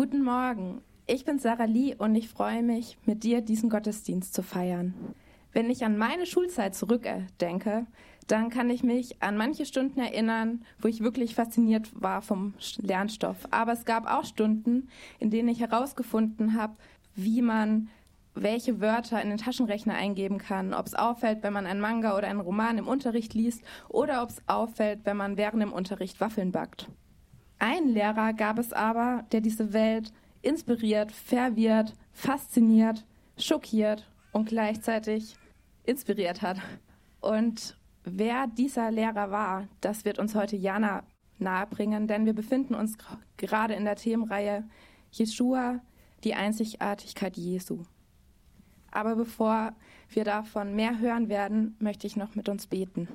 Guten Morgen, ich bin Sarah Lee und ich freue mich, mit dir diesen Gottesdienst zu feiern. Wenn ich an meine Schulzeit zurückdenke, dann kann ich mich an manche Stunden erinnern, wo ich wirklich fasziniert war vom Lernstoff. Aber es gab auch Stunden, in denen ich herausgefunden habe, wie man welche Wörter in den Taschenrechner eingeben kann, ob es auffällt, wenn man einen Manga oder einen Roman im Unterricht liest oder ob es auffällt, wenn man während dem Unterricht Waffeln backt. Einen Lehrer gab es aber, der diese Welt inspiriert, verwirrt, fasziniert, schockiert und gleichzeitig inspiriert hat. Und wer dieser Lehrer war, das wird uns heute Jana nahebringen, denn wir befinden uns gerade in der Themenreihe Jeshua, die Einzigartigkeit Jesu. Aber bevor wir davon mehr hören werden, möchte ich noch mit uns beten.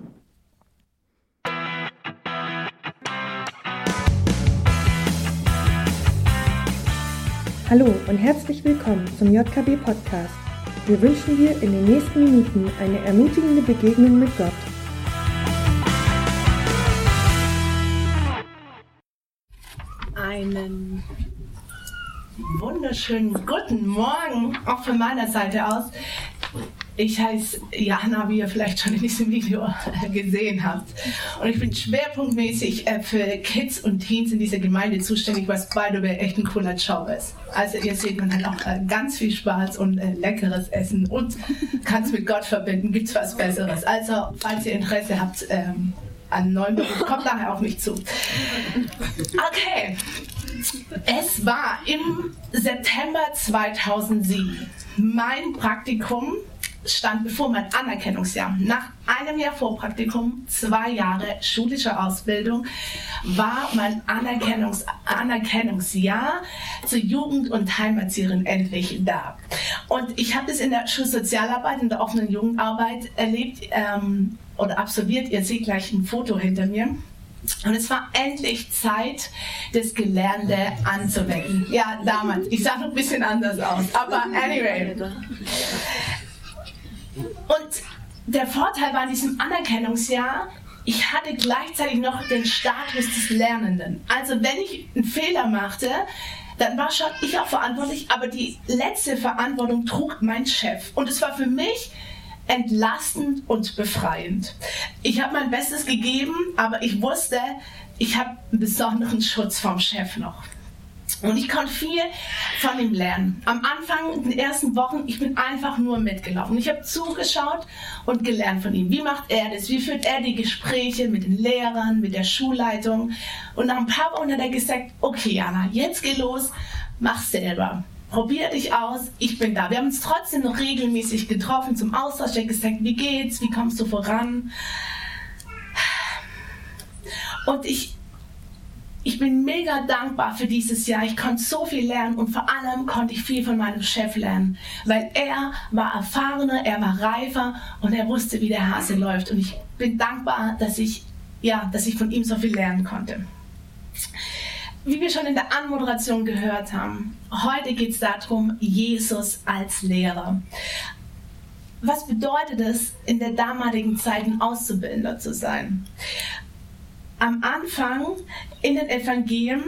Hallo und herzlich willkommen zum JKB Podcast. Wir wünschen dir in den nächsten Minuten eine ermutigende Begegnung mit Gott. Einen wunderschönen guten Morgen auch von meiner Seite aus. Ich heiße Jana, wie ihr vielleicht schon in diesem Video gesehen habt. Und ich bin schwerpunktmäßig äh, für Kids und Teens in dieser Gemeinde zuständig, was by the way echt ein cooler Job ist. Also ihr seht, man hat auch äh, ganz viel Spaß und äh, leckeres Essen und kann es mit Gott verbinden. Gibt es was Besseres? Also, falls ihr Interesse habt, ähm, an neuen Beruf, kommt nachher auf mich zu. Okay. Es war im September 2007 mein Praktikum stand bevor mein Anerkennungsjahr. Nach einem Jahr Vorpraktikum, zwei Jahre schulische Ausbildung, war mein Anerkennungs Anerkennungsjahr zur Jugend- und Heimatzieherin endlich da. Und ich habe das in der Schulsozialarbeit, in der offenen Jugendarbeit erlebt ähm, oder absolviert. Ihr seht gleich ein Foto hinter mir. Und es war endlich Zeit, das Gelernte anzuwenden. Ja, damals. Ich sah noch ein bisschen anders aus. Aber anyway. Und der Vorteil war in diesem Anerkennungsjahr, ich hatte gleichzeitig noch den Status des Lernenden. Also wenn ich einen Fehler machte, dann war schon ich auch verantwortlich, aber die letzte Verantwortung trug mein Chef. Und es war für mich entlastend und befreiend. Ich habe mein Bestes gegeben, aber ich wusste, ich habe einen besonderen Schutz vom Chef noch. Und ich konnte viel von ihm lernen. Am Anfang, in den ersten Wochen, ich bin einfach nur mitgelaufen. Ich habe zugeschaut und gelernt von ihm. Wie macht er das? Wie führt er die Gespräche mit den Lehrern, mit der Schulleitung? Und nach ein paar Wochen hat er gesagt, okay, Jana, jetzt geh los, mach selber. Probier dich aus, ich bin da. Wir haben uns trotzdem noch regelmäßig getroffen zum Austausch. Er hat gesagt, wie geht's? Wie kommst du voran? Und ich, ich bin mega dankbar für dieses Jahr. Ich konnte so viel lernen und vor allem konnte ich viel von meinem Chef lernen, weil er war erfahrener, er war reifer und er wusste, wie der Hase läuft. Und ich bin dankbar, dass ich, ja, dass ich von ihm so viel lernen konnte. Wie wir schon in der Anmoderation gehört haben, heute geht es darum, Jesus als Lehrer. Was bedeutet es, in der damaligen Zeit ein Auszubildender zu sein? Am Anfang in den Evangelien,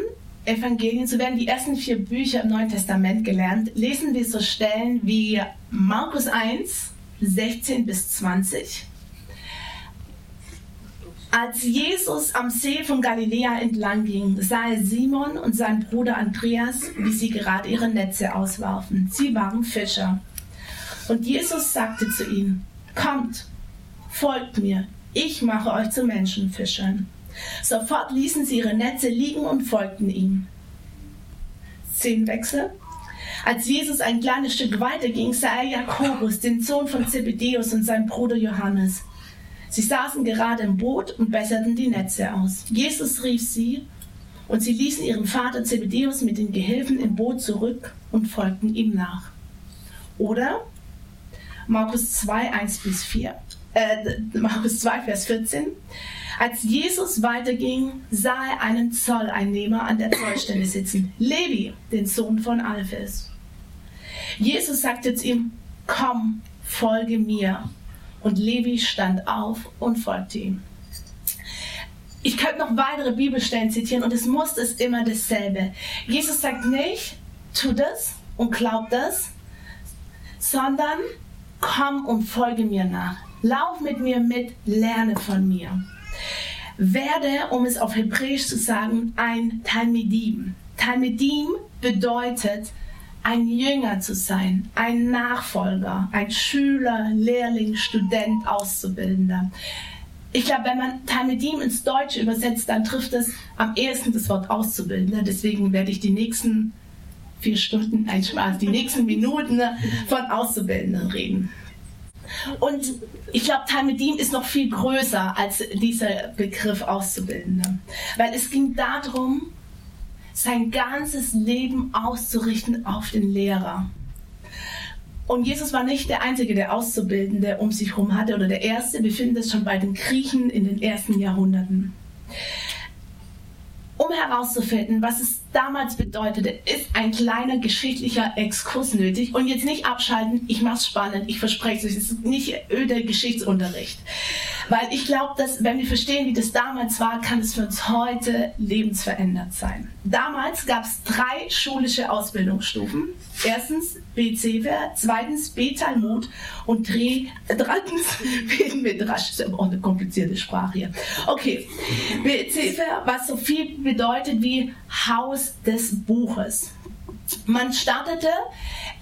Evangelien, so werden die ersten vier Bücher im Neuen Testament gelernt, lesen wir so Stellen wie Markus 1, 16 bis 20. Als Jesus am See von Galiläa entlang ging, sah er Simon und seinen Bruder Andreas, wie sie gerade ihre Netze auswarfen. Sie waren Fischer. Und Jesus sagte zu ihnen, kommt, folgt mir, ich mache euch zu Menschenfischern. Sofort ließen sie ihre Netze liegen und folgten ihm. Szenenwechsel. Als Jesus ein kleines Stück weiter ging, sah er Jakobus, den Sohn von Zebedeus und seinen Bruder Johannes. Sie saßen gerade im Boot und besserten die Netze aus. Jesus rief sie und sie ließen ihren Vater Zebedeus mit den Gehilfen im Boot zurück und folgten ihm nach. Oder Markus 2, 1 bis 4, äh, Markus 2, Vers 14. Als Jesus weiterging, sah er einen Zolleinnehmer an der Zollstelle sitzen, Levi, den Sohn von Alphes. Jesus sagte zu ihm, komm, folge mir. Und Levi stand auf und folgte ihm. ich könnte noch weitere Bibelstellen zitieren und es muss es immer dasselbe. Jesus sagt nicht, tu das und glaub das, sondern komm und folge mir nach. Lauf mit mir mit, lerne von mir. Werde, um es auf Hebräisch zu sagen, ein Talmidim. Talmidim bedeutet, ein Jünger zu sein, ein Nachfolger, ein Schüler, Lehrling, Student, Auszubildender. Ich glaube, wenn man Talmidim ins Deutsche übersetzt, dann trifft es am ehesten das Wort Auszubildender. Deswegen werde ich die nächsten vier Stunden, ein Spaß, die nächsten Minuten von Auszubildenden reden. Und ich glaube, Talmidim ist noch viel größer als dieser Begriff Auszubildende. Weil es ging darum, sein ganzes Leben auszurichten auf den Lehrer. Und Jesus war nicht der Einzige, der Auszubildende um sich herum hatte oder der Erste. Wir finden das schon bei den Griechen in den ersten Jahrhunderten. Um herauszufinden, was es damals bedeutete, ist ein kleiner geschichtlicher Exkurs nötig. Und jetzt nicht abschalten, ich mache es spannend, ich verspreche es euch, es ist nicht öde Geschichtsunterricht. Weil ich glaube, dass wenn wir verstehen, wie das damals war, kann es für uns heute lebensverändert sein. Damals gab es drei schulische Ausbildungsstufen. Erstens B-Zever, zweitens B-Talmud und drei, drittens B-Midrash. Das ist auch eine komplizierte Sprache hier. Okay, B-Zever, was so viel bedeutet wie Haus des Buches. Man startete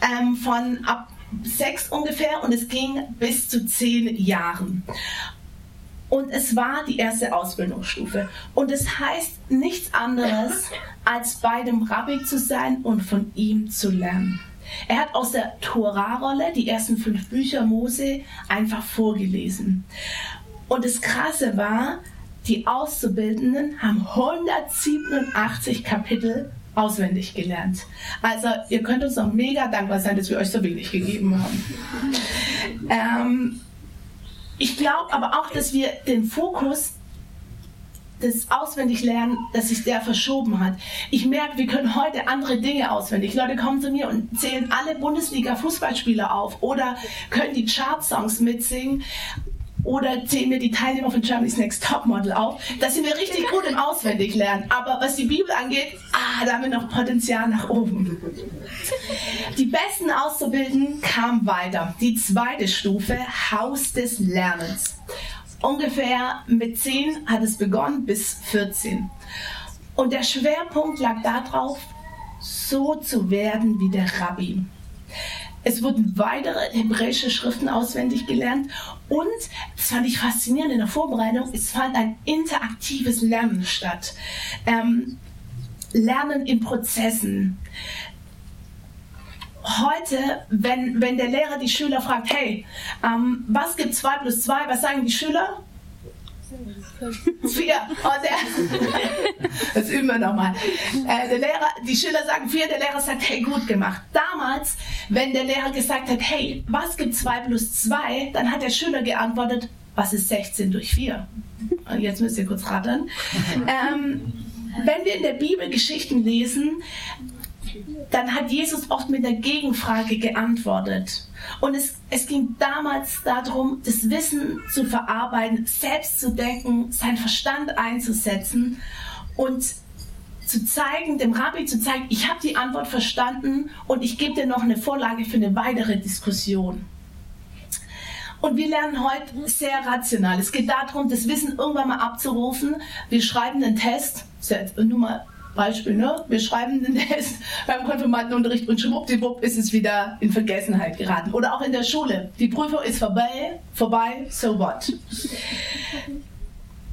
ähm, von ab sechs ungefähr und es ging bis zu zehn Jahren. Und es war die erste Ausbildungsstufe. Und es heißt nichts anderes, als bei dem Rabbi zu sein und von ihm zu lernen. Er hat aus der Torah-Rolle die ersten fünf Bücher Mose einfach vorgelesen. Und das Krasse war, die Auszubildenden haben 187 Kapitel auswendig gelernt. Also ihr könnt uns auch mega dankbar sein, dass wir euch so wenig gegeben haben. ähm, ich glaube aber auch, dass wir den Fokus des Auswendiglernen, dass sich der verschoben hat. Ich merke, wir können heute andere Dinge auswendig. Leute kommen zu mir und zählen alle Bundesliga-Fußballspieler auf oder können die Chart-Songs mitsingen oder zählen mir die Teilnehmer von Germany's Next Topmodel auf. Da sind wir richtig gut im Auswendiglernen. Aber was die Bibel angeht, ah, da haben wir noch Potenzial nach oben. Die Besten auszubilden kam weiter. Die zweite Stufe, Haus des Lernens. Ungefähr mit 10 hat es begonnen bis 14. Und der Schwerpunkt lag darauf, so zu werden wie der Rabbi. Es wurden weitere hebräische Schriften auswendig gelernt und, das fand ich faszinierend in der Vorbereitung, es fand ein interaktives Lernen statt. Ähm, Lernen in Prozessen. Heute, wenn, wenn der Lehrer die Schüler fragt, hey, ähm, was gibt 2 plus 2, was sagen die Schüler? Vier. Oh, der, das üben wir nochmal. Äh, der Lehrer, die Schüler sagen vier, der Lehrer sagt, hey, gut gemacht. Damals, wenn der Lehrer gesagt hat, hey, was gibt 2 plus 2, dann hat der Schüler geantwortet, was ist 16 durch 4? Und jetzt müsst ihr kurz rattern. Ähm, wenn wir in der Bibel Geschichten lesen, dann hat Jesus oft mit der Gegenfrage geantwortet. Und es, es ging damals darum, das Wissen zu verarbeiten, selbst zu denken, seinen Verstand einzusetzen und zu zeigen, dem Rabbi zu zeigen, ich habe die Antwort verstanden und ich gebe dir noch eine Vorlage für eine weitere Diskussion. Und wir lernen heute sehr rational. Es geht darum, das Wissen irgendwann mal abzurufen. Wir schreiben einen Test, nur mal Beispiel, ne? wir schreiben den Test beim Konfirmandenunterricht und schwuppdiwupp ist es wieder in Vergessenheit geraten. Oder auch in der Schule. Die Prüfung ist vorbei, vorbei, so what?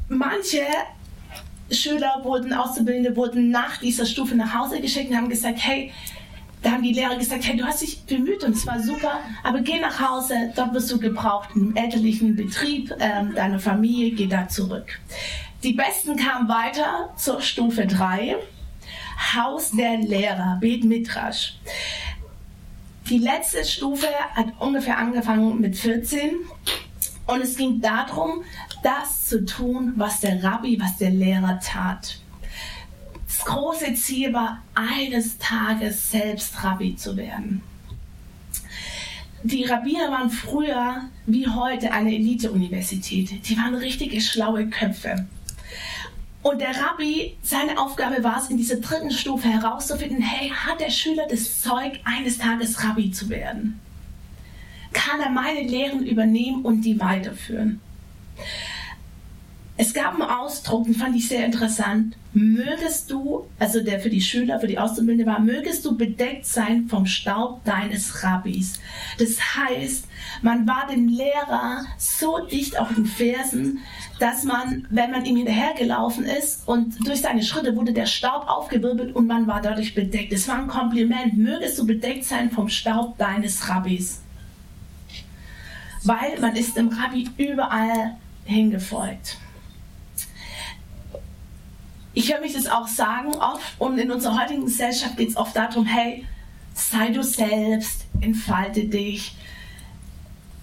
Manche Schüler wurden, Auszubildende wurden nach dieser Stufe nach Hause geschickt und haben gesagt, hey, da haben die Lehrer gesagt, hey, du hast dich bemüht und es war super, aber geh nach Hause, dort wirst du gebraucht im elterlichen Betrieb, ähm, deine Familie, geh da zurück. Die Besten kamen weiter zur Stufe 3, Haus der Lehrer, Bet Midrash. Die letzte Stufe hat ungefähr angefangen mit 14 und es ging darum, das zu tun, was der Rabbi, was der Lehrer tat. Das große Ziel war, eines Tages selbst Rabbi zu werden. Die Rabbiner waren früher wie heute eine Elite-Universität. Die waren richtige schlaue Köpfe. Und der Rabbi, seine Aufgabe war es, in dieser dritten Stufe herauszufinden, hey, hat der Schüler das Zeug, eines Tages Rabbi zu werden? Kann er meine Lehren übernehmen und die weiterführen? Es gab einen Ausdruck, den fand ich sehr interessant. Mögest du, also der für die Schüler, für die Auszubildende war, mögest du bedeckt sein vom Staub deines Rabbis. Das heißt, man war dem Lehrer so dicht auf den Fersen, dass man, wenn man ihm hinterhergelaufen ist und durch seine Schritte wurde der Staub aufgewirbelt und man war dadurch bedeckt. Es war ein Kompliment. Mögest du bedeckt sein vom Staub deines Rabbis. Weil man ist dem Rabbi überall hingefolgt ich höre mich das auch sagen oft und in unserer heutigen Gesellschaft geht es oft darum, hey, sei du selbst, entfalte dich,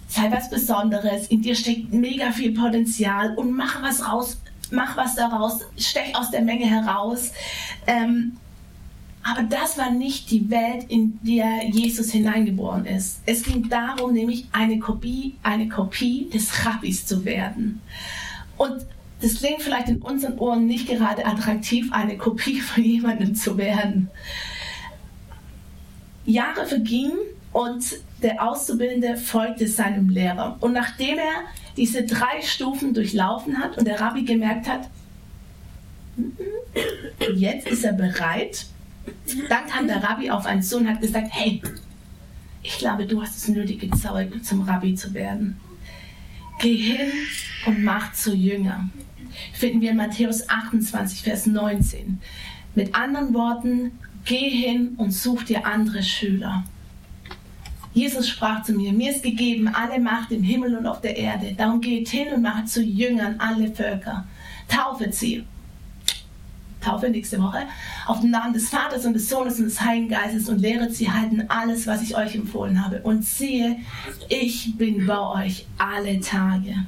sei was Besonderes, in dir steckt mega viel Potenzial und mach was raus, mach was daraus, stech aus der Menge heraus. Ähm, aber das war nicht die Welt, in der Jesus hineingeboren ist. Es ging darum, nämlich eine Kopie, eine Kopie des Rabbis zu werden. Und das klingt vielleicht in unseren Ohren nicht gerade attraktiv, eine Kopie von jemandem zu werden. Jahre vergingen und der Auszubildende folgte seinem Lehrer. Und nachdem er diese drei Stufen durchlaufen hat und der Rabbi gemerkt hat, jetzt ist er bereit, dann kam der Rabbi auf einen Sohn und hat gesagt, hey, ich glaube, du hast das nötige Zeug, zum Rabbi zu werden. Geh hin und mach zu Jünger finden wir in Matthäus 28, Vers 19. Mit anderen Worten, geh hin und such dir andere Schüler. Jesus sprach zu mir, mir ist gegeben alle Macht im Himmel und auf der Erde. Darum geht hin und macht zu Jüngern alle Völker. Taufet sie. Taufe nächste Woche. Auf den Namen des Vaters und des Sohnes und des Heiligen Geistes und lehret sie halten alles, was ich euch empfohlen habe. Und siehe, ich bin bei euch alle Tage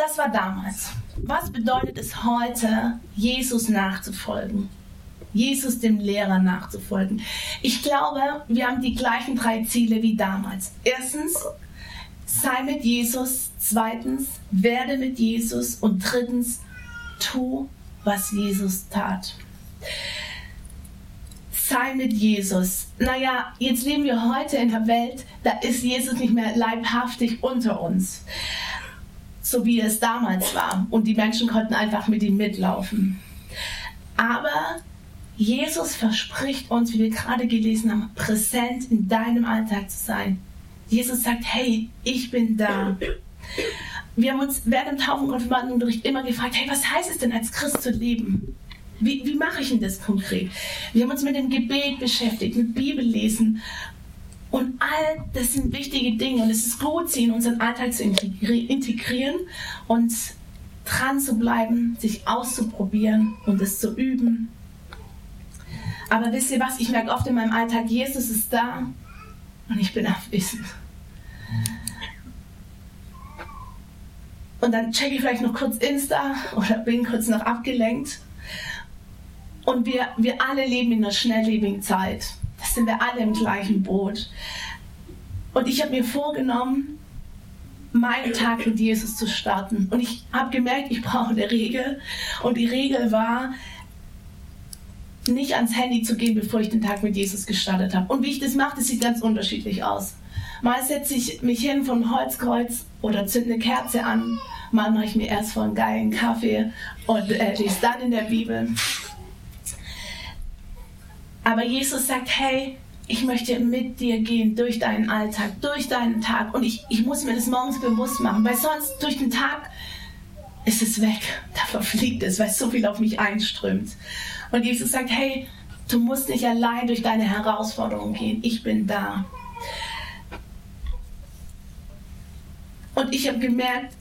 das war damals. Was bedeutet es heute, Jesus nachzufolgen? Jesus dem Lehrer nachzufolgen. Ich glaube, wir haben die gleichen drei Ziele wie damals. Erstens, sei mit Jesus. Zweitens, werde mit Jesus. Und drittens, tu, was Jesus tat. Sei mit Jesus. Naja, jetzt leben wir heute in der Welt, da ist Jesus nicht mehr leibhaftig unter uns so wie es damals war. Und die Menschen konnten einfach mit ihm mitlaufen. Aber Jesus verspricht uns, wie wir gerade gelesen haben, präsent in deinem Alltag zu sein. Jesus sagt, hey, ich bin da. Wir haben uns während dem Taufen- und Konfirmandenunterricht immer gefragt, hey, was heißt es denn als Christ zu leben? Wie, wie mache ich denn das konkret? Wir haben uns mit dem Gebet beschäftigt, mit Bibellesen und all das sind wichtige Dinge und es ist gut, sie in unseren Alltag zu integrieren und dran zu bleiben, sich auszuprobieren und es zu üben. Aber wisst ihr was, ich merke oft in meinem Alltag, Jesus ist da und ich bin abwesend. Und dann checke ich vielleicht noch kurz Insta oder bin kurz noch abgelenkt. Und wir, wir alle leben in einer schnelllebigen Zeit. Das sind wir alle im gleichen Boot. Und ich habe mir vorgenommen, meinen Tag mit Jesus zu starten. Und ich habe gemerkt, ich brauche eine Regel. Und die Regel war, nicht ans Handy zu gehen, bevor ich den Tag mit Jesus gestartet habe. Und wie ich das mache, das sieht ganz unterschiedlich aus. Mal setze ich mich hin vom Holzkreuz oder zünde eine Kerze an. Mal mache ich mir erst vor einen geilen Kaffee und äh, lese dann in der Bibel. Aber Jesus sagt, hey, ich möchte mit dir gehen durch deinen Alltag, durch deinen Tag. Und ich, ich muss mir das morgens bewusst machen, weil sonst durch den Tag ist es weg. Da verfliegt es, weil so viel auf mich einströmt. Und Jesus sagt, hey, du musst nicht allein durch deine Herausforderungen gehen. Ich bin da. Und ich habe gemerkt,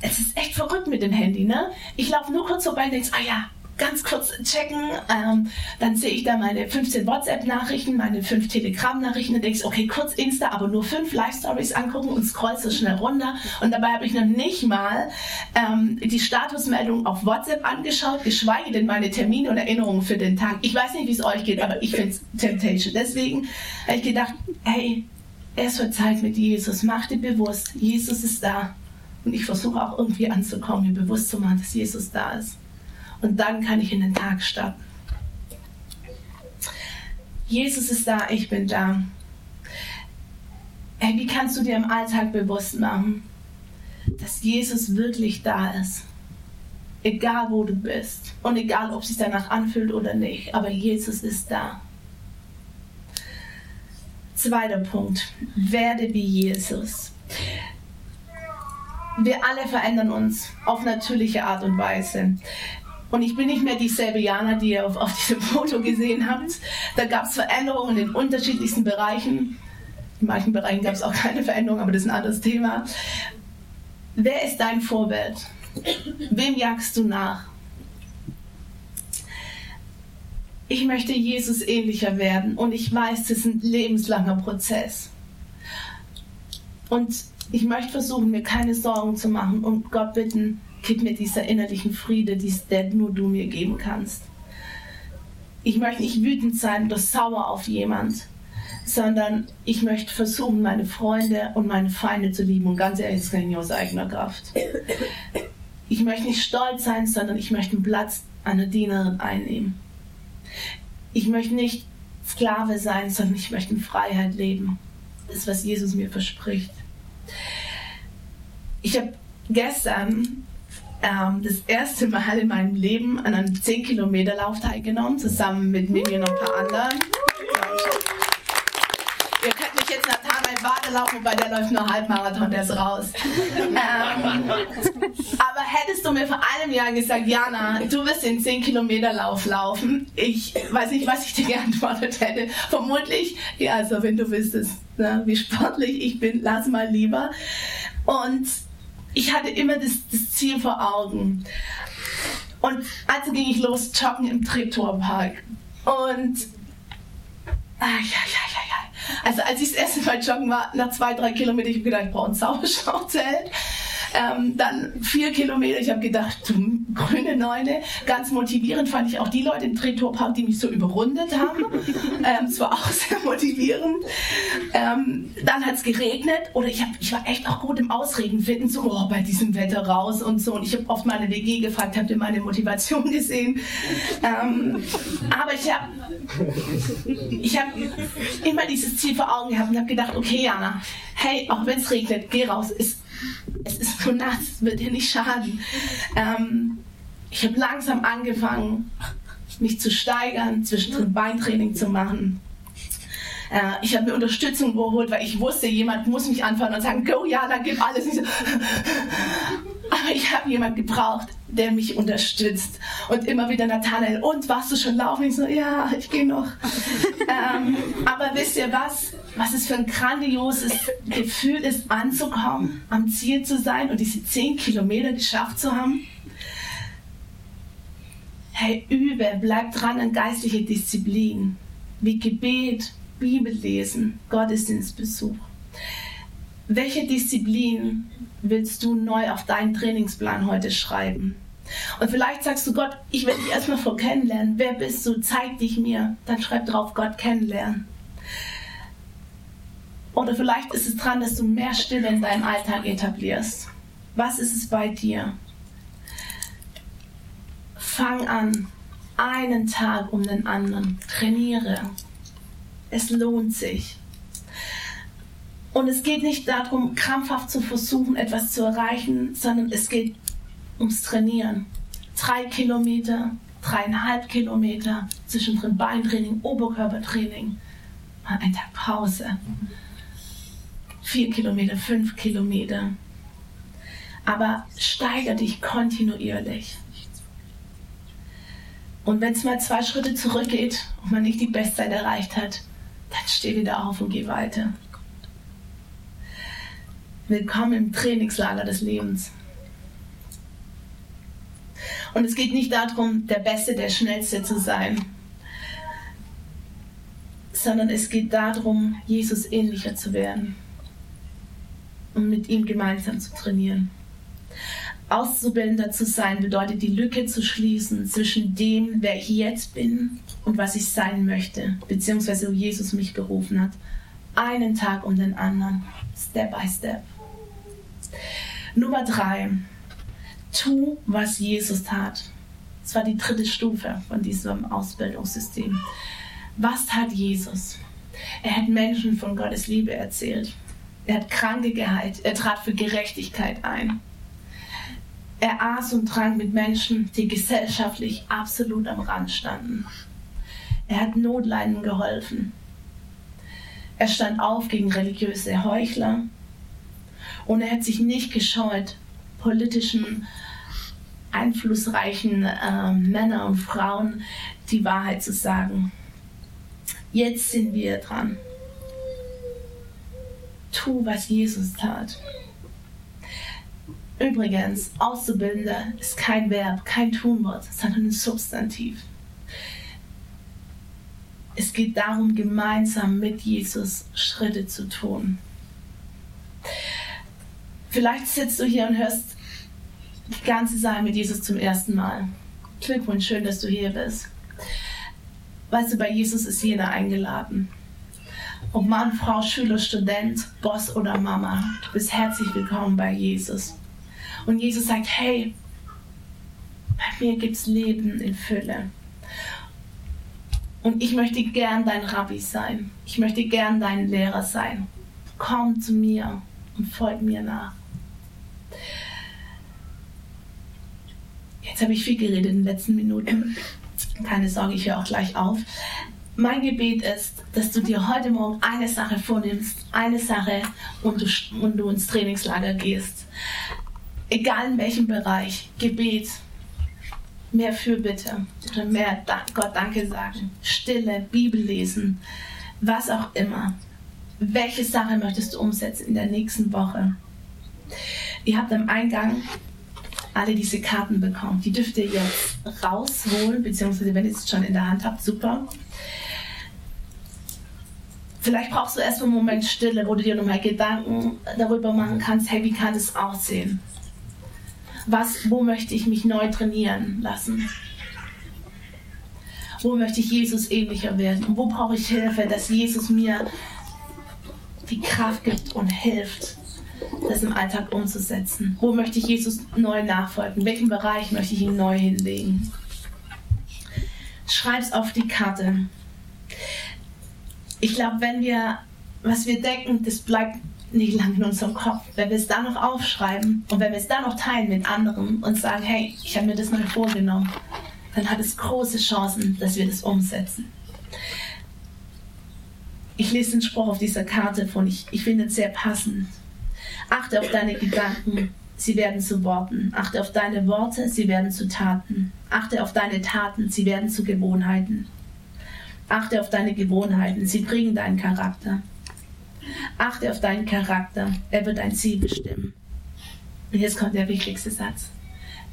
es ist echt verrückt mit dem Handy, ne? Ich laufe nur kurz vorbei und denke, ah ja, ganz kurz checken. Ähm, dann sehe ich da meine 15 WhatsApp-Nachrichten, meine 5 Telegram-Nachrichten und denke, okay, kurz Insta, aber nur 5 Live-Stories angucken und scroll so schnell runter. Und dabei habe ich noch nicht mal ähm, die Statusmeldung auf WhatsApp angeschaut, geschweige denn meine Termine und Erinnerungen für den Tag. Ich weiß nicht, wie es euch geht, aber ich finde es Temptation. Deswegen habe ich gedacht, hey, es wird Zeit mit Jesus. Mach dir bewusst, Jesus ist da Und ich versuche auch irgendwie anzukommen, mir bewusst zu machen, dass Jesus da ist. Und dann kann ich in den Tag starten. Jesus ist da, ich bin da. Hey, wie kannst du dir im Alltag bewusst machen, dass Jesus wirklich da ist? Egal wo du bist und egal ob es sich danach anfühlt oder nicht, aber Jesus ist da. Zweiter Punkt, werde wie Jesus. Wir alle verändern uns auf natürliche Art und Weise. Und ich bin nicht mehr dieselbe Jana, die ihr auf, auf diesem Foto gesehen habt. Da gab es Veränderungen in unterschiedlichsten Bereichen. In manchen Bereichen gab es auch keine Veränderung, aber das ist ein anderes Thema. Wer ist dein Vorbild? Wem jagst du nach? Ich möchte Jesus ähnlicher werden und ich weiß, das ist ein lebenslanger Prozess. Und ich möchte versuchen, mir keine Sorgen zu machen und Gott bitten, gib mir dieser innerlichen Friede, der nur du mir geben kannst. Ich möchte nicht wütend sein oder sauer auf jemand, sondern ich möchte versuchen, meine Freunde und meine Feinde zu lieben. Und ganz ehrlich, das kann ich aus eigener Kraft. Ich möchte nicht stolz sein, sondern ich möchte einen Platz einer Dienerin einnehmen. Ich möchte nicht Sklave sein, sondern ich möchte in Freiheit leben. Das ist, was Jesus mir verspricht. Ich habe gestern ähm, das erste Mal in meinem Leben an einem 10-Kilometer-Lauf teilgenommen, zusammen mit Mimi und ein paar anderen. Ihr könnt mich jetzt nach Tarnheim Bade laufen, weil der läuft nur Halbmarathon, der ist raus. ähm, aber hättest du mir vor einem Jahr gesagt, Jana, du wirst den 10-Kilometer-Lauf laufen, ich weiß nicht, was ich dir geantwortet hätte. Vermutlich, ja, also wenn du wüsstest, ne, wie sportlich ich bin, lass mal lieber. Und ich hatte immer das, das Ziel vor Augen. Und also ging ich los joggen im Treptorpark. Und ah, ja, ja, ja, ja. Also als ich das erste Mal joggen war, nach zwei, drei Kilometern, ich habe gedacht, ich brauche ein Zauberschauzelt. Ähm, dann vier Kilometer, ich habe gedacht, du grüne Neune. Ganz motivierend fand ich auch die Leute im Drehtorpark, die mich so überrundet haben. ähm, es war auch sehr motivierend. Ähm, dann hat es geregnet oder ich, hab, ich war echt auch gut im Ausreden finden, so oh, bei diesem Wetter raus und so. Und ich habe oft meine WG gefragt, habt ihr meine Motivation gesehen? Ähm, aber ich habe ich hab immer dieses Ziel vor Augen gehabt und habe gedacht, okay Jana, hey, auch wenn es regnet, geh raus. Ist es ist so nass, wird dir nicht schaden. Ähm, ich habe langsam angefangen, mich zu steigern, zwischendrin Beintraining zu machen. Äh, ich habe mir Unterstützung geholt, weil ich wusste, jemand muss mich anfangen und sagen, go, ja, dann gib alles. So, aber ich habe jemanden gebraucht, der mich unterstützt. Und immer wieder Nathanael, und warst du schon laufen? Ich so, ja, ich gehe noch. ähm, aber wisst ihr was? Was es für ein grandioses Gefühl ist, anzukommen, am Ziel zu sein und diese zehn Kilometer geschafft zu haben? Hey, übe, bleib dran an geistliche Disziplin, wie Gebet, Bibellesen, Gottesdienstbesuch. Welche Disziplin willst du neu auf deinen Trainingsplan heute schreiben? Und vielleicht sagst du Gott, ich will dich erstmal vor kennenlernen. Wer bist du? Zeig dich mir. Dann schreib drauf Gott kennenlernen. Oder vielleicht ist es dran, dass du mehr Stille in deinem Alltag etablierst. Was ist es bei dir? Fang an, einen Tag um den anderen. Trainiere. Es lohnt sich. Und es geht nicht darum, krampfhaft zu versuchen, etwas zu erreichen, sondern es geht ums Trainieren. Drei Kilometer, dreieinhalb Kilometer, zwischendrin Beintraining, Oberkörpertraining, mal ein Tag Pause. Vier Kilometer, fünf Kilometer. Aber steigere dich kontinuierlich. Und wenn es mal zwei Schritte zurückgeht und man nicht die Bestzeit erreicht hat, dann steh wieder auf und geh weiter. Willkommen im Trainingslager des Lebens. Und es geht nicht darum, der Beste, der Schnellste zu sein, sondern es geht darum, Jesus ähnlicher zu werden und mit ihm gemeinsam zu trainieren. Auszubildender zu sein bedeutet, die Lücke zu schließen zwischen dem, wer ich jetzt bin und was ich sein möchte, beziehungsweise wo Jesus mich berufen hat. Einen Tag um den anderen, Step by Step. Nummer drei. Tu, was Jesus tat. Das war die dritte Stufe von diesem Ausbildungssystem. Was tat Jesus? Er hat Menschen von Gottes Liebe erzählt. Er hat Kranke geheilt. Er trat für Gerechtigkeit ein. Er aß und trank mit Menschen, die gesellschaftlich absolut am Rand standen. Er hat Notleiden geholfen. Er stand auf gegen religiöse Heuchler und er hat sich nicht gescheut, politischen, einflussreichen äh, Männern und Frauen die Wahrheit zu sagen. Jetzt sind wir dran. Tu, was Jesus tat. Übrigens, Auszubildender ist kein Verb, kein Tunwort, sondern ein Substantiv. Es geht darum, gemeinsam mit Jesus Schritte zu tun. Vielleicht sitzt du hier und hörst die ganze Sache mit Jesus zum ersten Mal. Glückwunsch, schön, dass du hier bist. Weißt du, bei Jesus ist jeder eingeladen. Ob Mann, Frau, Schüler, Student, Boss oder Mama, du bist herzlich willkommen bei Jesus. Und Jesus sagt, hey, bei mir gibt es Leben in Fülle. Und ich möchte gern dein Rabbi sein. Ich möchte gern dein Lehrer sein. Komm zu mir und folg mir nach. Jetzt habe ich viel geredet in den letzten Minuten. Keine Sorge, ich höre auch gleich auf. Mein Gebet ist, dass du dir heute Morgen eine Sache vornimmst, eine Sache und du, und du ins Trainingslager gehst egal in welchem Bereich, Gebet, mehr Fürbitte oder mehr Gott Danke sagen, Stille, Bibel lesen, was auch immer. Welche Sache möchtest du umsetzen in der nächsten Woche? Ihr habt am Eingang alle diese Karten bekommen. Die dürft ihr jetzt rausholen, beziehungsweise wenn ihr es schon in der Hand habt, super. Vielleicht brauchst du erst einen Moment Stille, wo du dir nochmal Gedanken darüber machen kannst, hey, wie kann es aussehen? Was, wo möchte ich mich neu trainieren lassen? Wo möchte ich Jesus ähnlicher werden? Und wo brauche ich Hilfe, dass Jesus mir die Kraft gibt und hilft, das im Alltag umzusetzen? Wo möchte ich Jesus neu nachfolgen? In welchem Bereich möchte ich ihn neu hinlegen? Schreib es auf die Karte. Ich glaube, wenn wir, was wir denken, das bleibt nicht lang in unserem Kopf. Wenn wir es dann noch aufschreiben und wenn wir es dann noch teilen mit anderen und sagen, hey, ich habe mir das mal vorgenommen, dann hat es große Chancen, dass wir das umsetzen. Ich lese den Spruch auf dieser Karte von, ich, ich finde es sehr passend. Achte auf deine Gedanken, sie werden zu Worten. Achte auf deine Worte, sie werden zu Taten. Achte auf deine Taten, sie werden zu Gewohnheiten. Achte auf deine Gewohnheiten, sie bringen deinen Charakter. Achte auf deinen Charakter, er wird dein Ziel bestimmen. Und jetzt kommt der wichtigste Satz.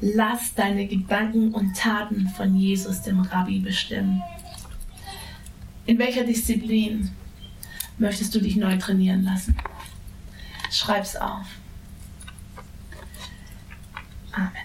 Lass deine Gedanken und Taten von Jesus, dem Rabbi, bestimmen. In welcher Disziplin möchtest du dich neu trainieren lassen? Schreib's auf. Amen.